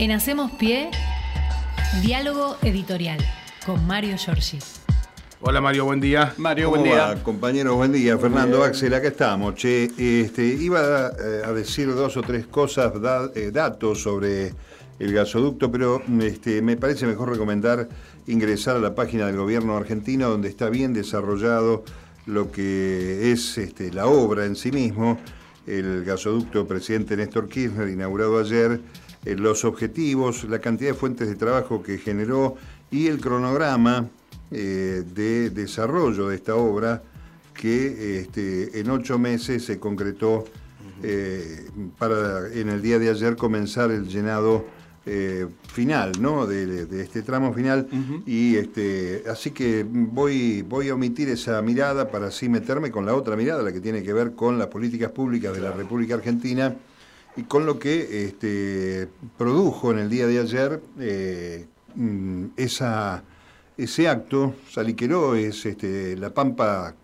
En Hacemos Pie, diálogo editorial con Mario Giorgi. Hola Mario, buen día. Mario, buen día. compañero, buen día. Fernando Axel, acá estamos. Che, este, iba eh, a decir dos o tres cosas, eh, datos sobre el gasoducto, pero este, me parece mejor recomendar ingresar a la página del gobierno argentino donde está bien desarrollado lo que es este, la obra en sí mismo, el gasoducto presidente Néstor Kirchner, inaugurado ayer, los objetivos, la cantidad de fuentes de trabajo que generó y el cronograma eh, de desarrollo de esta obra que este, en ocho meses se concretó eh, para en el día de ayer comenzar el llenado eh, final, ¿no? De, este tramo final. Y este, así que voy, voy a omitir esa mirada para así meterme con la otra mirada, la que tiene que ver con las políticas públicas de la República Argentina y con lo que este, produjo en el día de ayer eh, mm, ese acto. Saliqueró es este, La Pampa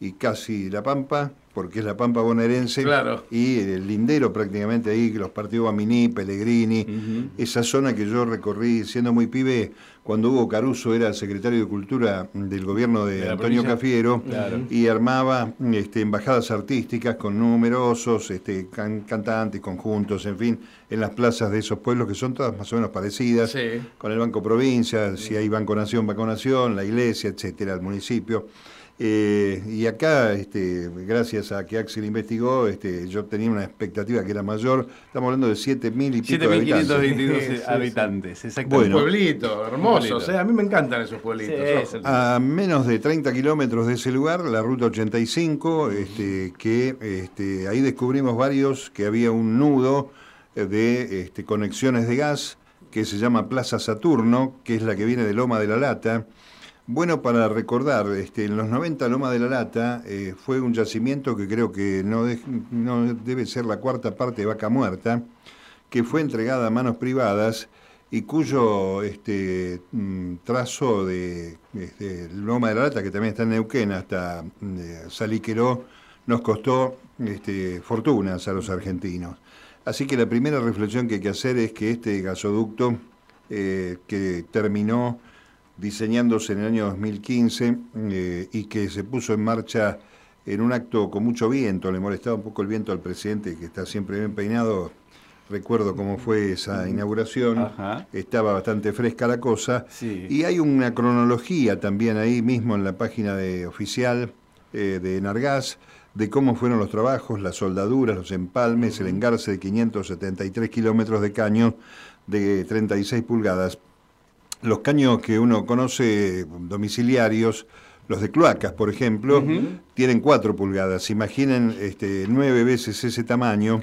y casi La Pampa porque es la Pampa bonaerense y el lindero prácticamente ahí, los partidos Baminí, Pellegrini, esa zona que yo recorrí siendo muy pibe, cuando Hugo Caruso era secretario de Cultura del gobierno de, Antonio Cafiero y armaba este, embajadas artísticas con numerosos este, cantantes, conjuntos, en fin, en las plazas de esos pueblos que son todas más o menos parecidas, con el Banco Provincia, si hay Banco Nación, Banco Nación, la iglesia, etcétera, el municipio. Eh, y acá, este, gracias a que Axel investigó, este, yo tenía una expectativa que era mayor. Estamos hablando de 7.000 y pico de habitantes. habitantes, exactamente. un pueblito, hermoso. O sea, a mí me encantan esos pueblitos. a menos de 30 kilómetros de ese lugar, la ruta 85, este, que este, ahí descubrimos varios, que había un nudo de este, conexiones de gas que se llama Plaza Saturno, que es la que viene de Loma de la Lata bueno, para recordar, este, en los 90 Loma de la Lata eh, fue un yacimiento que creo que no, debe ser la cuarta parte de Vaca Muerta, que fue entregada a manos privadas y cuyo este, mm, trazo de este, Loma de la Lata, que también está en Neuquén, hasta eh, Saliqueró, nos costó fortunas a los argentinos. Así que la primera reflexión que hay que hacer es que este gasoducto eh, que terminó diseñándose en el año 2015 eh, y que se puso en marcha en un acto con mucho viento, le molestaba un poco el viento al presidente que está siempre bien peinado, recuerdo cómo fue esa inauguración, estaba bastante fresca la cosa, y hay una cronología también ahí mismo en la página de, oficial eh, de Nargás, de cómo fueron los trabajos, las soldaduras, los empalmes, el engarce de 573 kilómetros de caño de 36 pulgadas los caños que uno conoce domiciliarios, los de cloacas, por ejemplo, tienen 4 pulgadas. Imaginen este, nueve veces ese tamaño.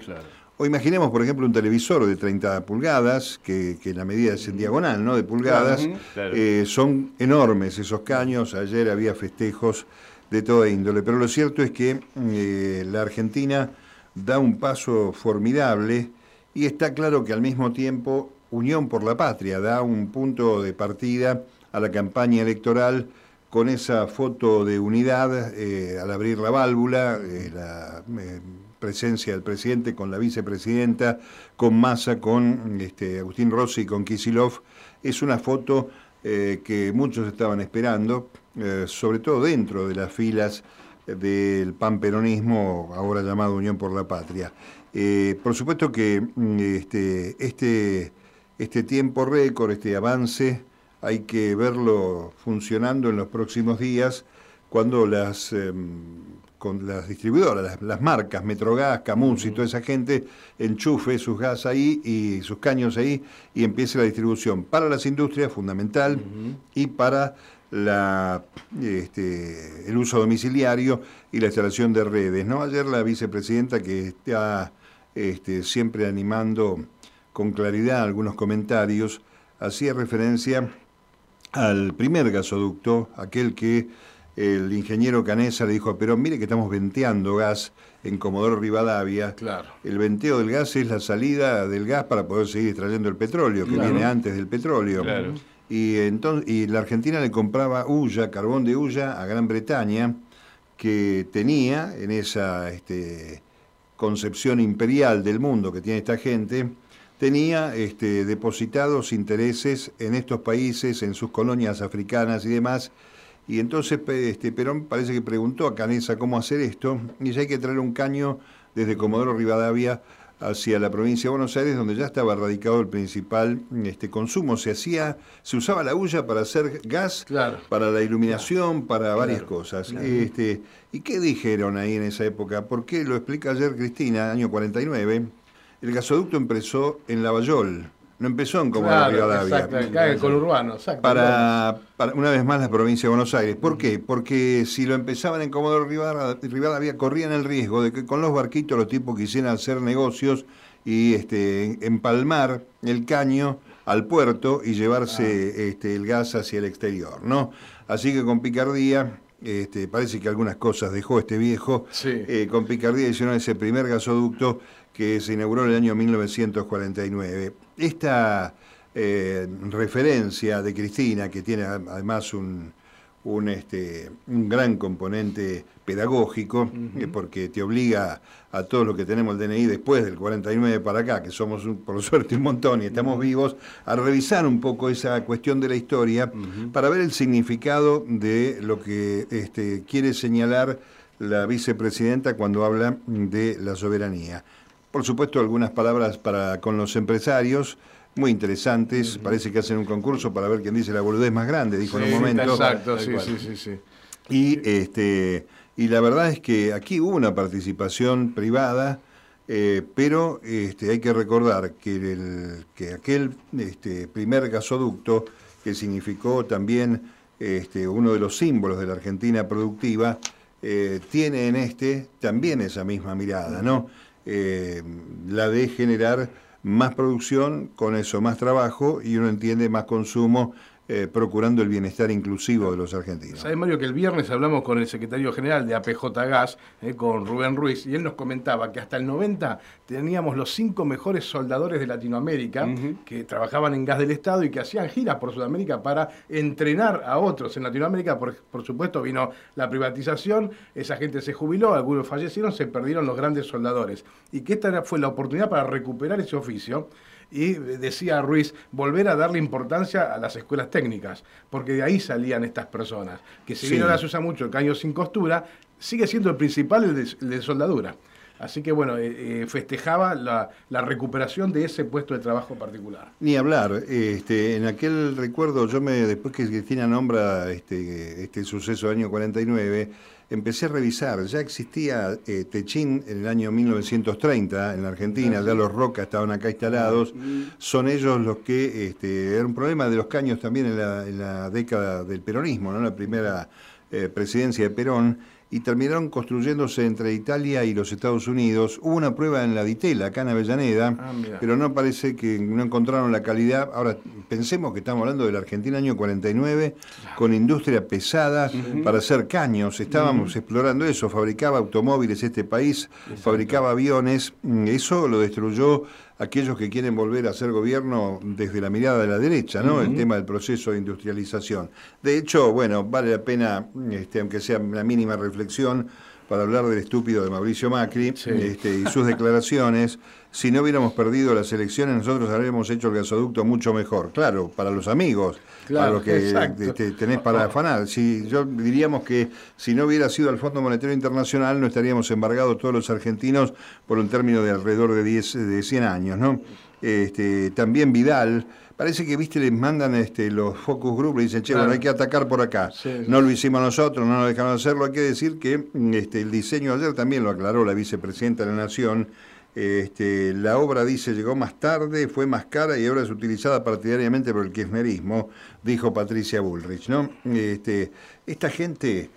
O imaginemos, por ejemplo, un televisor de 30 pulgadas, que, la medida es en diagonal, ¿no? De pulgadas. Eh, son enormes esos caños. Ayer había festejos de toda índole. Pero lo cierto es que eh, la Argentina da un paso formidable y está claro que al mismo tiempo Unión por la Patria da un punto de partida a la campaña electoral con esa foto de unidad eh, al abrir la válvula, eh, la eh, presencia del presidente con la vicepresidenta, con Massa, con este, Agustín Rossi, con Kisilov. Es una foto que muchos estaban esperando, sobre todo dentro de las filas del panperonismo, ahora llamado Unión por la Patria. por supuesto que mm, este, este este tiempo récord, este avance, hay que verlo funcionando en los próximos días cuando las, em, con las distribuidoras, las, marcas, Metrogas, Camus y toda esa gente, enchufe sus gas ahí y sus caños ahí y empiece la distribución para las industrias, fundamental, y para la, este, el uso domiciliario y la instalación de redes. ¿no? Ayer la vicepresidenta que está este, siempre animando con claridad algunos comentarios, hacía referencia al primer gasoducto, aquel que el ingeniero Canesa le dijo, pero mire que estamos venteando gas en Comodoro Rivadavia. Claro. El venteo del gas es la salida del gas para poder seguir extrayendo el petróleo, que viene antes del petróleo. Y, entonces, y la Argentina le compraba hulla, carbón de hulla a Gran Bretaña, que tenía en esa este, concepción imperial del mundo que tiene esta gente, tenía este, depositados intereses en estos países, en sus colonias africanas y demás. Y entonces este, Perón parece que preguntó a Canesa cómo hacer esto, y ya hay que traer un caño desde Comodoro Rivadavia hacia la provincia de Buenos Aires, donde ya estaba radicado el principal este, consumo. Se hacía, se usaba la hulla para hacer gas, para la iluminación, para varias cosas. Este, ¿Y qué dijeron ahí en esa época? ¿Por qué? Lo explica ayer Cristina, año 49. El gasoducto empezó en Lavallol, no empezó en Comodoro Rivadavia. Exacto, acá en conurbano, exacto. Para, para, una vez más, la provincia de Buenos Aires. ¿Por qué? Porque si lo empezaban en Comodoro Rivadavia, corrían el riesgo de que con los barquitos los tipos quisieran hacer negocios y este, empalmar el caño al puerto y llevarse ah. este, el gas hacia el exterior, ¿no? Así que con picardía, este, parece que algunas cosas dejó este viejo, eh, con picardía hicieron ese primer gasoducto que se inauguró en el año 1949. Esta eh, referencia de Cristina, que tiene además un, un, este, un gran componente pedagógico, eh, porque te obliga a todos los que tenemos el DNI después del 49 para acá, que somos por suerte un montón y estamos vivos, a revisar un poco esa cuestión de la historia para ver el significado de lo que este, quiere señalar la vicepresidenta cuando habla de la soberanía. Por supuesto, algunas palabras para con los empresarios, muy interesantes. Parece que hacen un concurso para ver quién dice la boludez más grande, dijo en un momento. Exacto, sí, sí, sí, Y, este, y la verdad es que aquí hubo una participación privada, eh, pero este, hay que recordar que, el, que aquel este, primer gasoducto, que significó también este, uno de los símbolos de la Argentina productiva, eh, tiene en este también esa misma mirada, ¿no? Eh, la de generar más producción, con eso más trabajo y uno entiende más consumo eh, procurando el bienestar inclusivo de los argentinos. Sabes, Mario, que el viernes hablamos con el secretario general de APJ Gas, eh, con Rubén Ruiz, y él nos comentaba que hasta el 90 teníamos los cinco mejores soldadores de Latinoamérica que trabajaban en gas del Estado y que hacían giras por Sudamérica para entrenar a otros. En Latinoamérica, por, por supuesto, vino la privatización, esa gente se jubiló, algunos fallecieron, se perdieron los grandes soldadores. Y que esta fue la oportunidad para recuperar ese oficio y decía Ruiz, volver a darle importancia a las escuelas técnicas, porque de ahí salían estas personas, que si bien ahora se usa mucho el caño sin costura, sigue siendo el principal el de, soldadura. Así que bueno, eh, eh, festejaba la, recuperación de ese puesto de trabajo particular. Ni hablar, este, en aquel recuerdo, yo me, después que Cristina nombra este, este suceso del año 49, empecé a revisar, ya existía eh, Techín en el año 1930 en la Argentina, ya los Roca estaban acá instalados, son ellos los que, este, era un problema de los caños también en la, década del peronismo, ¿no? la primera eh, presidencia de Perón, y terminaron construyéndose entre Italia y los Estados Unidos. Hubo una prueba en la Ditela, acá en Avellaneda, ah, pero no parece que no encontraron la calidad. Ahora, pensemos que estamos hablando de la Argentina año 49, con industria pesada para hacer caños. Estábamos explorando eso, fabricaba automóviles este país, fabricaba aviones. Eso lo destruyó aquellos que quieren volver a ser gobierno desde la mirada de la derecha, ¿no? El tema del proceso de industrialización. De hecho, bueno, vale la pena, este, aunque sea una mínima reflexión, para hablar del estúpido de Mauricio Macri este, y sus declaraciones. Si no hubiéramos perdido las elecciones, nosotros habríamos hecho el gasoducto mucho mejor. Claro, para los amigos, para los que este, tenés para afanar. Si, yo diríamos que si no hubiera sido el Fondo Monetario Internacional, no estaríamos embargados todos los argentinos por un término de alrededor de, 10, de 100 años. ¿no? Este, también Vidal parece que, viste, les mandan este, los focus group y dicen, che, bueno, hay que atacar por acá. no lo hicimos nosotros, no nos dejaron hacerlo. Hay que decir que este, el diseño ayer también lo aclaró la vicepresidenta de la Nación. Este, la obra dice llegó más tarde, fue más cara y ahora es utilizada partidariamente por el kirchnerismo, dijo Patricia Bullrich. ¿no? Este, esta gente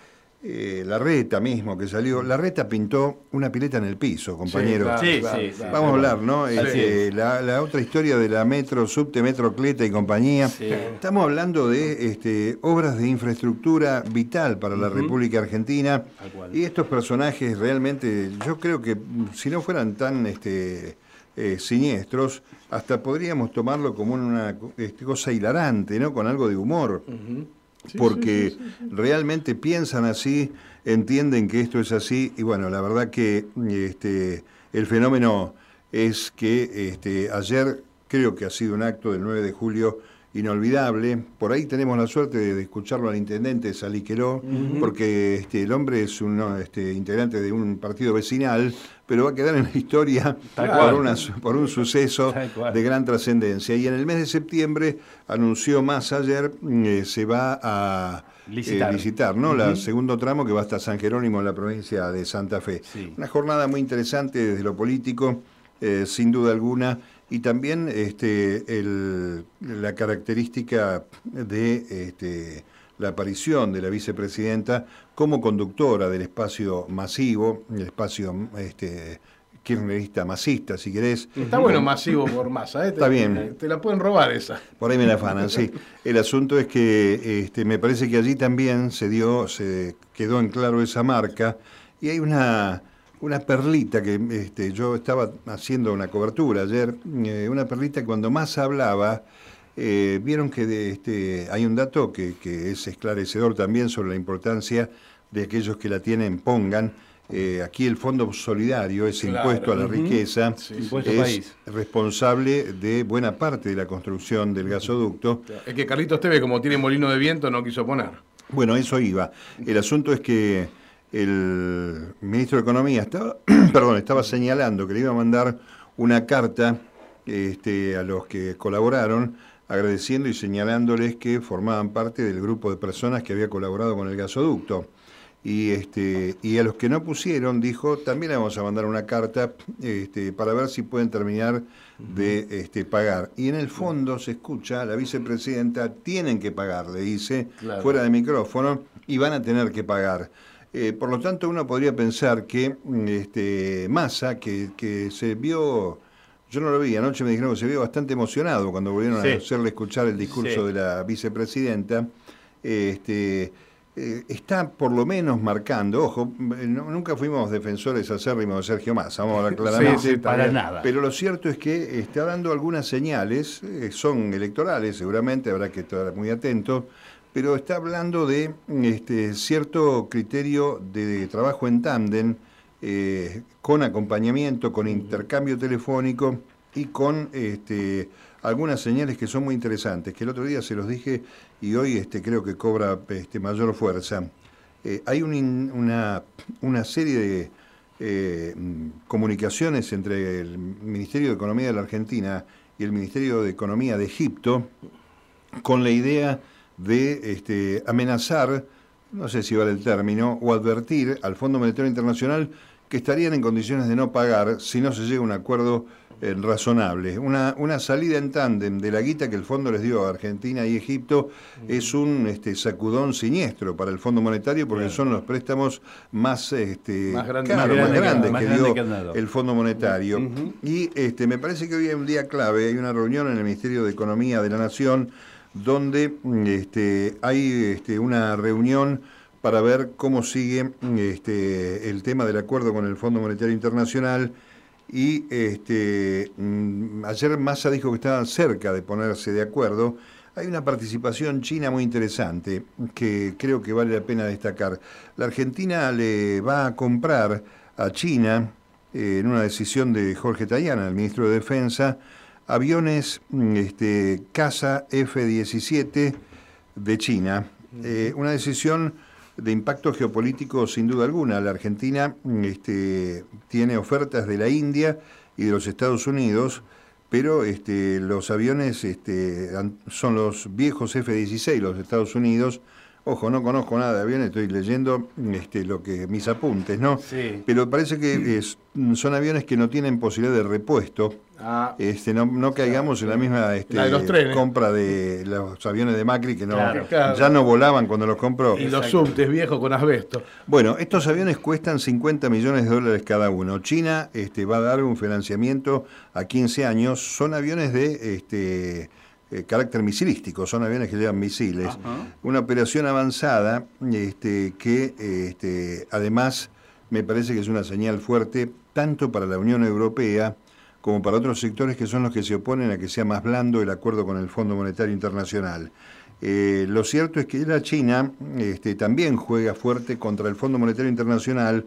eh, la reta mismo que salió, la reta pintó una pileta en el piso, compañero. Sí, sí, Vamos a hablar, ¿no? Este, la, otra historia de la Metro, Subte, Metro, Cleta y compañía. Estamos hablando de este, obras de infraestructura vital para la República Argentina. Y estos personajes realmente, yo creo que si no fueran tan este, eh, siniestros, hasta podríamos tomarlo como una este, cosa hilarante, ¿no? Con algo de humor porque realmente piensan así, entienden que esto es así, y bueno, la verdad que este, el fenómeno es que este, ayer creo que ha sido un acto del 9 de julio inolvidable. Por ahí tenemos la suerte de, escucharlo al intendente Saliqueló, porque este, el hombre es un este, integrante de un partido vecinal, pero va a quedar en la historia por, un suceso de gran trascendencia. Y en el mes de septiembre anunció más ayer, eh, se va a eh, visitar, ¿no? El segundo tramo que va hasta San Jerónimo en la provincia de Santa Fe. Una jornada muy interesante desde lo político, eh, sin duda alguna y también este, la característica de este, la aparición de la vicepresidenta como conductora del espacio masivo, el espacio este, kirchnerista masista, si querés. Está bueno masivo por masa, ¿eh? Está bien. Te, la pueden robar esa. Por ahí me la afanan, sí. El asunto es que este, me parece que allí también se dio, se quedó en claro esa marca y hay una una perlita que este, yo estaba haciendo una cobertura ayer, eh, una perlita cuando más hablaba, eh, vieron que este, hay un dato que, es esclarecedor también sobre la importancia de aquellos que la tienen pongan. Eh, aquí el Fondo Solidario, ese impuesto a la riqueza, es responsable de buena parte de la construcción del gasoducto. Es que Carlitos Teve, como tiene molino de viento, no quiso poner. Bueno, eso iba. El asunto es que el ministro de Economía estaba, perdón, estaba señalando que le iba a mandar una carta este, a los que colaboraron, agradeciendo y señalándoles que formaban parte del grupo de personas que había colaborado con el gasoducto. Y, este, y a los que no pusieron, dijo, también le vamos a mandar una carta este, para ver si pueden terminar de este, pagar. Y en el fondo se escucha, la vicepresidenta, tienen que pagar, le dice, fuera de micrófono, y van a tener que pagar. Eh, por lo tanto, uno podría pensar que mm, este, Massa, que, se vio, yo no lo vi, anoche me dijeron que se vio bastante emocionado cuando volvieron a hacerle escuchar el discurso de la vicepresidenta, este, eh, está por lo menos marcando, ojo, nunca fuimos defensores acérrimos de Sergio Massa, vamos a hablar claramente, para nada. pero lo cierto es que está dando algunas señales, eh, son electorales seguramente, habrá que estar muy atento, pero está hablando de este, cierto criterio de trabajo en tándem, eh, con acompañamiento, con intercambio telefónico y con este, algunas señales que son muy interesantes, que el otro día se los dije y hoy este, creo que cobra mayor fuerza. Eh, hay una, una, serie de eh, comunicaciones entre el Ministerio de Economía de la Argentina y el Ministerio de Economía de Egipto con la idea de este, amenazar, no sé si vale el término, o advertir al Fondo Monetario Internacional que estarían en condiciones de no pagar si no se llega a un acuerdo eh, razonable. Una, una salida en tándem de la guita que el fondo les dio a Argentina y Egipto es un este, sacudón siniestro para el Fondo Monetario porque son los préstamos más, este, más, grandes que, dio el Fondo Monetario. Y este, me parece que hoy hay un día clave, hay una reunión en el Ministerio de Economía de la Nación donde este, hay este, una reunión para ver cómo sigue este, el tema del acuerdo con el Fondo Monetario Internacional. Y este, mm, ayer Massa dijo que estaban cerca de ponerse de acuerdo. Hay una participación china muy interesante que creo que vale la pena destacar. La Argentina le va a comprar a China, eh, en una decisión de Jorge Tayana, el ministro de Defensa, aviones mm, este, Casa F-17 de China. Eh, una decisión de impacto geopolítico sin duda alguna. La Argentina mm, este, tiene ofertas de la India y de los Estados Unidos, pero este, los aviones este, son los viejos F-16, los Estados Unidos. Ojo, no conozco nada de aviones, estoy leyendo este, lo que mis apuntes, ¿no? Sí. Pero parece que son aviones que no tienen posibilidad de repuesto Ah. este, no, caigamos en la misma este, compra de los aviones de Macri que no, ya no volaban cuando los compró. Y los subtes viejos con asbesto. Bueno, estos aviones cuestan 50 millones de dólares cada uno. China este, va a dar un financiamiento a 15 años. Son aviones de este, eh, carácter misilístico, son aviones que llevan misiles. Una operación avanzada este, que este, además me parece que es una señal fuerte tanto para la Unión Europea, como para otros sectores que son los que se oponen a que sea más blando el acuerdo con el Fondo Monetario Internacional. Eh, lo cierto es que la China este, también juega fuerte contra el Fondo Monetario Internacional.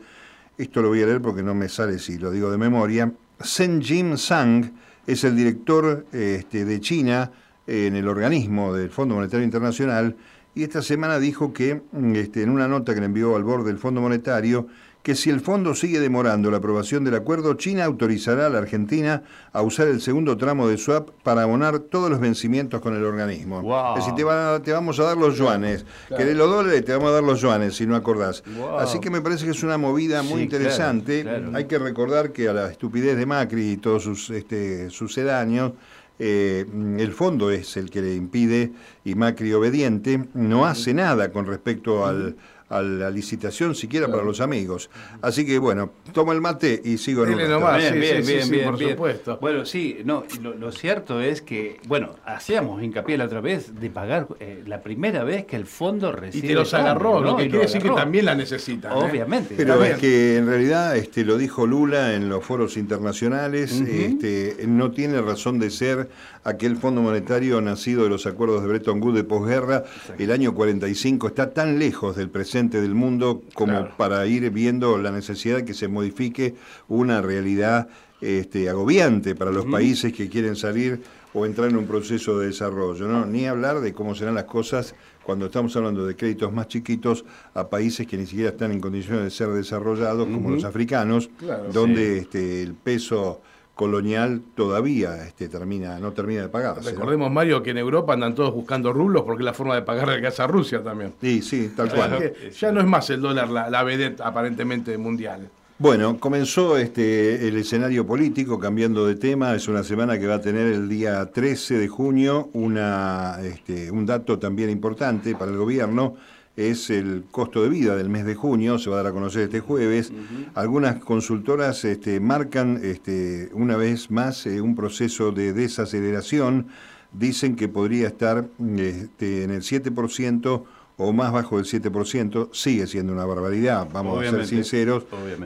Esto lo voy a leer porque no me sale si lo digo de memoria. Sen Jim Sang es el director este, de China en el organismo del Fondo Monetario Internacional y esta semana dijo que este, en una nota que le envió al borde del Fondo Monetario, que si el fondo sigue demorando la aprobación del acuerdo, China autorizará a la Argentina a usar el segundo tramo de swap para abonar todos los vencimientos con el organismo. Es decir, te, vamos a dar los yuanes. Querés los dólares, te vamos a dar los yuanes, si no acordás. Así que me parece que es una movida muy interesante. Hay que recordar que a la estupidez de Macri y todos sus este, sucedáneos, eh, el fondo es el que le impide, y Macri obediente, no hace nada con respecto al a la licitación siquiera para los amigos. Así que bueno, tomo el mate y sigo en el nomás, bien, bien, bien, bien, por supuesto. Bueno, sí, no, lo, cierto es que, bueno, hacíamos hincapié la otra vez de pagar eh, la primera vez que el fondo recibe. Y te los agarró, lo que quiere decir que también la necesitan. ¿eh? Obviamente. Pero es que en realidad este, lo dijo Lula en los foros internacionales, este, no tiene razón de ser aquel Fondo Monetario nacido de los acuerdos de Bretton Woods de posguerra, el año 45 está tan lejos del presente del mundo como para ir viendo la necesidad de que se modifique una realidad este, agobiante para los países que quieren salir o entrar en un proceso de desarrollo. ¿no? Ni hablar de cómo serán las cosas cuando estamos hablando de créditos más chiquitos a países que ni siquiera están en condiciones de ser desarrollados, como los africanos, donde este, el peso colonial todavía este, termina, no termina de pagarse. Recordemos, Mario, que en Europa andan todos buscando rublos porque es la forma de pagar el gas a Rusia también. Sí, sí, tal cual. ya no es más el dólar la, la vedette aparentemente mundial. Bueno, comenzó este, el escenario político cambiando de tema. Es una semana que va a tener el día 13 de junio una, este, un dato también importante para el gobierno es el costo de vida del mes de junio, se va a dar a conocer este jueves. Algunas consultoras este, marcan este, una vez más eh, un proceso de desaceleración, dicen que podría estar este, en el 7% o más bajo del 7%, sigue siendo una barbaridad, vamos a ser sinceros,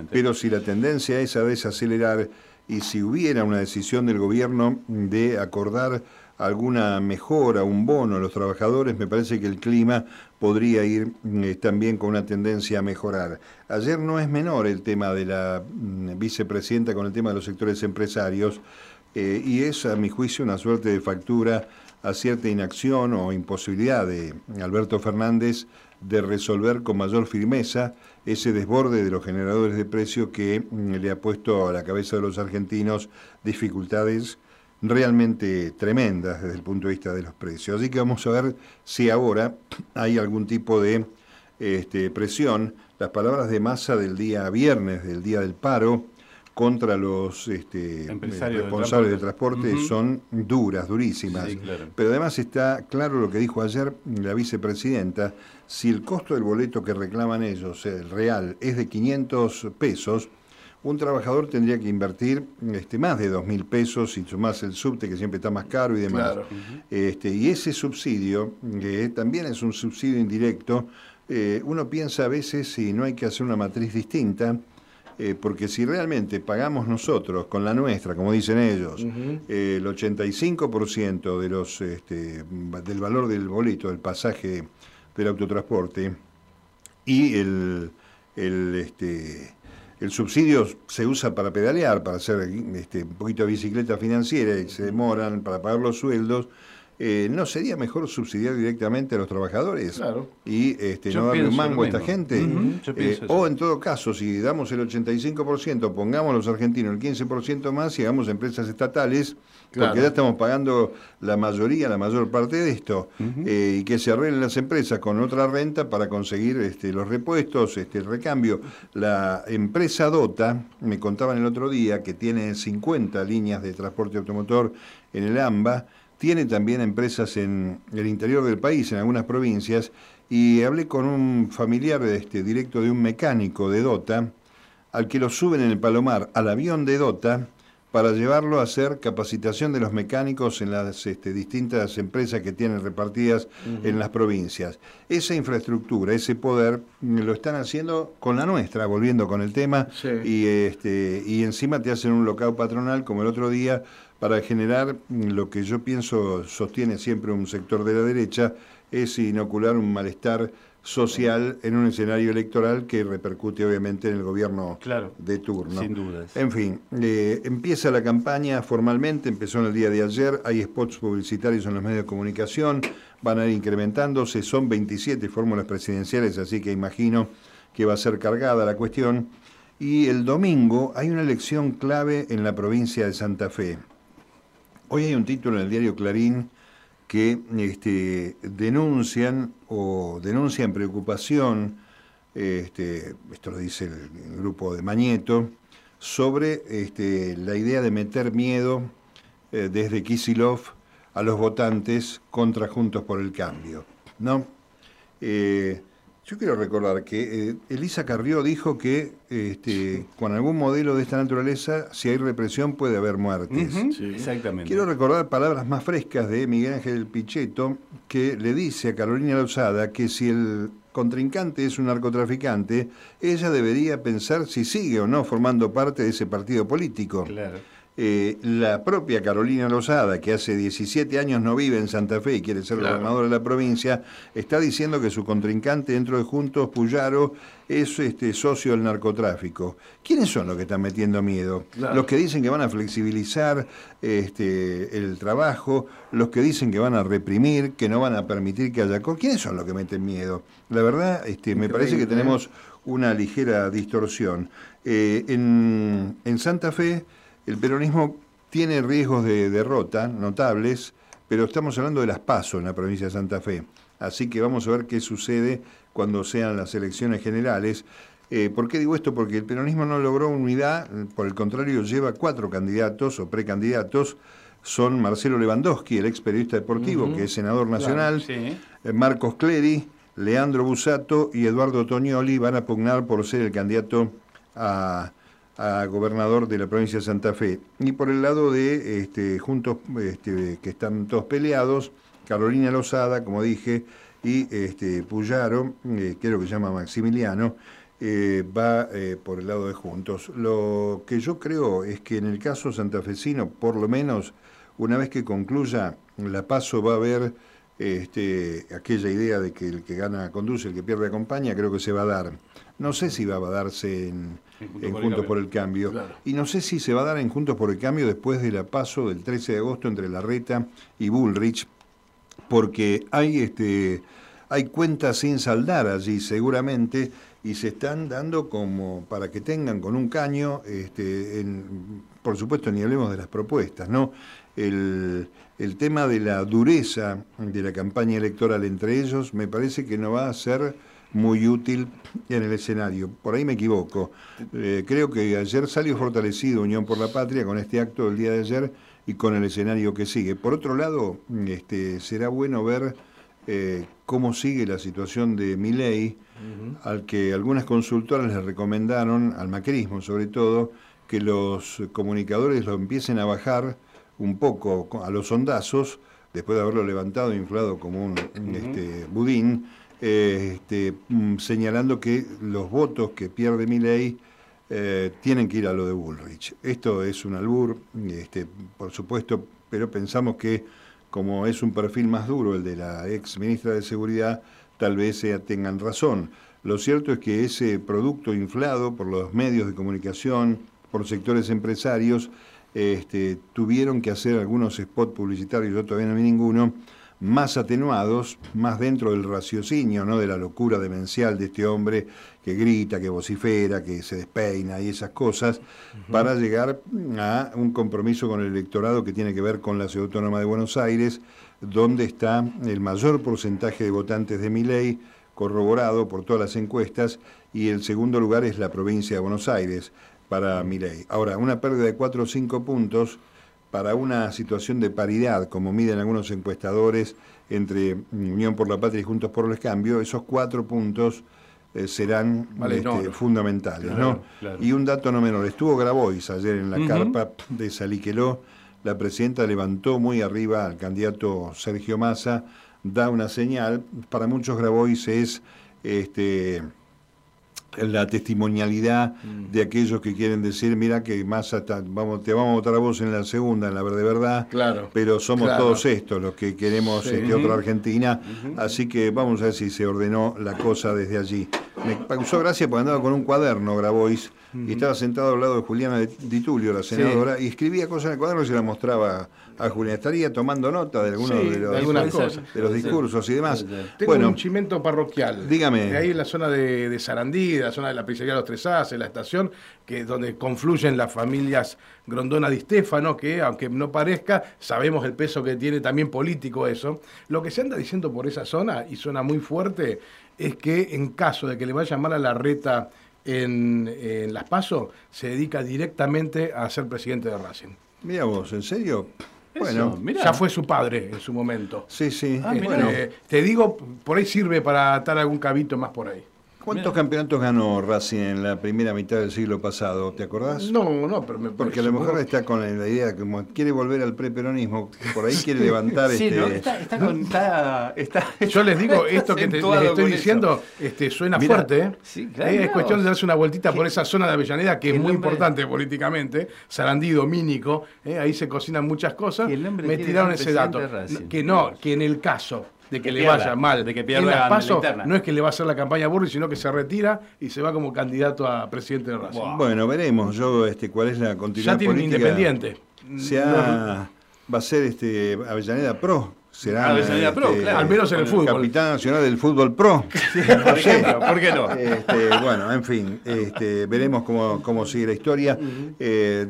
pero si la tendencia es a desacelerar y si hubiera una decisión del gobierno de acordar alguna mejora, un bono a los trabajadores, me parece que el clima podría ir eh, también con una tendencia a mejorar. Ayer no es menor el tema de la mm, vicepresidenta con el tema de los sectores empresarios eh, y es, a mi juicio, una suerte de factura a cierta inacción o imposibilidad de Alberto Fernández de resolver con mayor firmeza ese desborde de los generadores de precio que mm, le ha puesto a la cabeza de los argentinos dificultades realmente tremendas desde el punto de vista de los precios. Así que vamos a ver si ahora hay algún tipo de este, presión. Las palabras de masa del día viernes, del día del paro, contra los este, responsables del transporte, son duras, durísimas. Pero además está claro lo que dijo ayer la vicepresidenta, si el costo del boleto que reclaman ellos, el real, es de 500 pesos, un trabajador tendría que invertir este, más de dos mil pesos y más el subte que siempre está más caro y demás. este, y ese subsidio, que también es un subsidio indirecto, eh, uno piensa a veces si no hay que hacer una matriz distinta, eh, porque si realmente pagamos nosotros con la nuestra, como dicen ellos, el 85% de los, este, del valor del boleto, del pasaje del autotransporte, y el, el este, el subsidio se usa para pedalear, para hacer este, un poquito de bicicleta financiera y se demoran para pagar los sueldos. Eh, ¿no sería mejor subsidiar directamente a los trabajadores claro. y este, no darle un mango a esta gente? Eh, o en todo caso, si damos el 85%, pongamos los argentinos el 15% más y hagamos empresas estatales, porque ya estamos pagando la mayoría, la mayor parte de esto, eh, y que se arreglen las empresas con otra renta para conseguir este, los repuestos, este, el recambio. La empresa Dota, me contaban el otro día, que tiene 50 líneas de transporte automotor en el AMBA, tiene también empresas en el interior del país, en algunas provincias, y hablé con un familiar este, directo de un mecánico de Dota, al que lo suben en el Palomar al avión de Dota para llevarlo a hacer capacitación de los mecánicos en las este, distintas empresas que tienen repartidas en las provincias. Esa infraestructura, ese poder, mm, lo están haciendo con la nuestra, volviendo con el tema, y, este, y encima te hacen un local patronal como el otro día para generar lo que yo pienso sostiene siempre un sector de la derecha, es inocular un malestar social en un escenario electoral que repercute obviamente en el gobierno Claro, de turno. sin dudas. En fin, eh, empieza la campaña formalmente, empezó en el día de ayer, hay spots publicitarios en los medios de comunicación, van a ir incrementándose, son 27 fórmulas presidenciales, así que imagino que va a ser cargada la cuestión. Y el domingo hay una elección clave en la provincia de Santa Fe. Hoy hay un título en el diario Clarín que este, denuncian o denuncian preocupación, este, esto lo dice el, grupo de Mañeto, sobre este, la idea de meter miedo eh, desde Kisilov a los votantes contra Juntos por el Cambio. ¿no? Eh, yo quiero recordar que eh, Elisa Carrió dijo que este, con algún modelo de esta naturaleza, si hay represión puede haber muertes. Sí. Exactamente. Quiero recordar palabras más frescas de Miguel Ángel Pichetto, que le dice a Carolina Lozada que si el contrincante es un narcotraficante, ella debería pensar si sigue o no formando parte de ese partido político. Claro. Eh, la propia Carolina Lozada, que hace 17 años no vive en Santa Fe y quiere ser Claro. gobernadora de la provincia, está diciendo que su contrincante dentro de Juntos, Puyaro, es este, socio del narcotráfico. ¿Quiénes son los que están metiendo miedo? Claro. Los que dicen que van a flexibilizar este, el trabajo, los que dicen que van a reprimir, que no van a permitir que haya... ¿Quiénes son los que meten miedo? La verdad, este, me parece que ¿eh? tenemos una ligera distorsión. Eh, en, en Santa Fe, el peronismo tiene riesgos de derrota notables, pero estamos hablando de las PASO en la provincia de Santa Fe. Así que vamos a ver qué sucede cuando sean las elecciones generales. Eh, ¿Por qué digo esto? Porque el peronismo no logró unidad, por el contrario, lleva cuatro candidatos o precandidatos. Son Marcelo Lewandowski, el ex periodista deportivo, que es senador nacional, Sí. eh, Marcos Clery, Leandro Busato y Eduardo Toñoli van a pugnar por ser el candidato a, a gobernador de la provincia de Santa Fe. Y por el lado de este, Juntos, este, que están todos peleados, Carolina Lozada, como dije, y este, Puyaro, eh, creo que se llama Maximiliano, eh, va eh, por el lado de Juntos. Lo que yo creo es que en el caso santafesino, por lo menos, una vez que concluya la paso va a haber este, aquella idea de que el que gana conduce, el que pierde acompaña, creo que se va a dar. No sé si va a darse en, En Juntos en por el Juntos Cambio. por el Cambio. Claro. Y no sé si se va a dar en Juntos por el Cambio después de la paso del 13 de agosto entre Larreta y Bullrich, porque hay este hay cuentas sin saldar allí seguramente y se están dando como para que tengan con un caño este, en- por supuesto ni hablemos de las propuestas no el, el tema de la dureza de la campaña electoral entre ellos me parece que no va a ser muy útil en el escenario. Por ahí me equivoco. Eh, creo que ayer salió fortalecido Unión por la Patria con este acto del día de ayer y con el escenario que sigue. Por otro lado, este, será bueno ver eh, cómo sigue la situación de Milei, al que algunas consultoras le recomendaron, al macrismo sobre todo, que los comunicadores lo empiecen a bajar un poco a los sondazos, después de haberlo levantado e inflado como un, este, budín, eh, este, mm, señalando que los votos que pierde Milei eh, tienen que ir a lo de Bullrich. Esto es un albur, este, por supuesto, pero pensamos que como es un perfil más duro el de la ex ministra de Seguridad, tal vez tengan razón. Lo cierto es que ese producto inflado por los medios de comunicación, por sectores empresarios, este, tuvieron que hacer algunos spots publicitarios, yo todavía no vi ninguno, más atenuados, más dentro del raciocinio, ¿no? de la locura demencial de este hombre que grita, que vocifera, que se despeina y esas cosas, para llegar a un compromiso con el electorado que tiene que ver con la ciudad autónoma de Buenos Aires, donde está el mayor porcentaje de votantes de mi ley, corroborado por todas las encuestas, y el segundo lugar es la provincia de Buenos Aires para Milei. Ahora, una pérdida de 4 o 5 puntos para una situación de paridad, como miden algunos encuestadores entre Unión por la Patria y Juntos por el Cambio, esos cuatro puntos eh, serán Vale, este, no, fundamentales. Claro, ¿no? claro. Y un dato no menor, estuvo Grabois ayer en la carpa de Saliqueló, la presidenta levantó muy arriba al candidato Sergio Massa, da una señal, para muchos Grabois es este, la testimonialidad Mm. de aquellos que quieren decir, mira que más hasta, vamos, te vamos a votar a vos en la segunda, en la verde verdad, Claro, pero somos claro. todos estos los que queremos Sí. este, otra Argentina, así que vamos a ver si se ordenó la cosa desde allí. Me causó gracia porque andaba con un cuaderno, Grabois, y estaba sentado al lado de Juliana Di Tulio, la senadora, y escribía cosas en el cuaderno y se la mostraba a Juliana. Estaría tomando nota de algunos Sí, de los, de algunas de los discursos y demás. Tengo Bueno, un chimento parroquial. Dígame. Ahí en la zona de, de Sarandí, la zona de la pizzería Los Tres As, en la estación, que es donde confluyen las familias Grondona Di Stefano, que aunque no parezca, sabemos el peso que tiene también político eso. Lo que se anda diciendo por esa zona, y suena muy fuerte, es que en caso de que le vaya mal a la reta en, en Las Paso, se dedica directamente a ser presidente de Racing. mira vos, ¿en serio? Eso, Bueno, mirá. Ya fue su padre en su momento. sí, sí. Ah, bueno, Eh, te digo, por ahí sirve para atar algún cabito más por ahí. ¿Cuántos campeonatos ganó Racing en la primera mitad del siglo pasado? ¿Te acordás? No, no, pero me Porque a lo mejor está con la idea, como quiere volver al preperonismo, por ahí quiere levantar Sí, este. ¿no? Está, está con- está- está- Yo les digo, esto que te, les estoy diciendo este, suena fuerte. ¿eh? sí, claro, Eh, es mirá cuestión de darse una vueltita por esa zona de Avellaneda, que que es muy nombre- importante políticamente. Sarandí, Domínico, eh, ahí se cocinan muchas cosas. Que el hombre Me tiraron ese dato. Que no, que en el caso de que, Que le pierda, vaya mal de que en pierda las en la paso, interna. no es que le va a hacer la campaña a Burri, sino que se retira y se va como candidato a presidente de Racing. Wow. Bueno, veremos yo este, cuál es la continuidad Ya tiene un política. independiente. Se ha- va a ser este Avellaneda Pro. Será Pro, este, claro. Al menos en el fútbol. Capitán nacional del fútbol pro. Por ejemplo, ¿por qué no? Este, bueno, en fin, este, veremos cómo, cómo sigue la historia. Eh,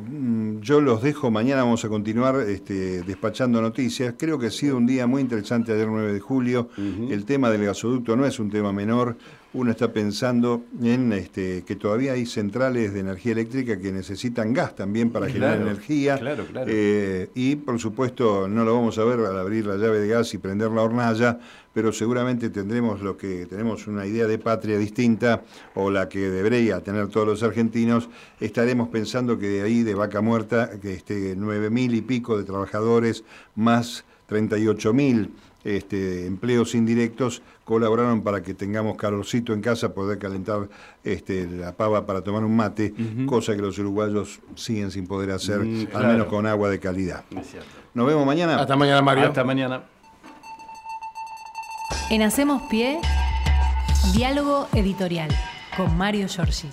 yo los dejo, mañana vamos a continuar este, despachando noticias. Creo que ha sido un día muy interesante ayer 9 de julio. El tema del gasoducto no es un tema menor. Uno está pensando en este, que todavía hay centrales de energía eléctrica que necesitan gas también para generar energía. claro, claro. Eh, y por supuesto no lo vamos a ver al abrir la llave de gas y prender la hornalla, pero seguramente tendremos lo que tenemos una idea de patria distinta o la que debería tener todos los argentinos. Estaremos pensando que de ahí de vaca muerta, que este nueve mil y pico de trabajadores más 38 mil este, empleos indirectos colaboraron para que tengamos calorcito en casa, poder calentar este, la pava para tomar un mate, cosa que los uruguayos siguen sin poder hacer, Mm, al menos con agua de calidad. Nos vemos mañana. Hasta mañana, Mario. Hasta mañana. En Hacemos Pie, diálogo editorial con Mario Giorgi.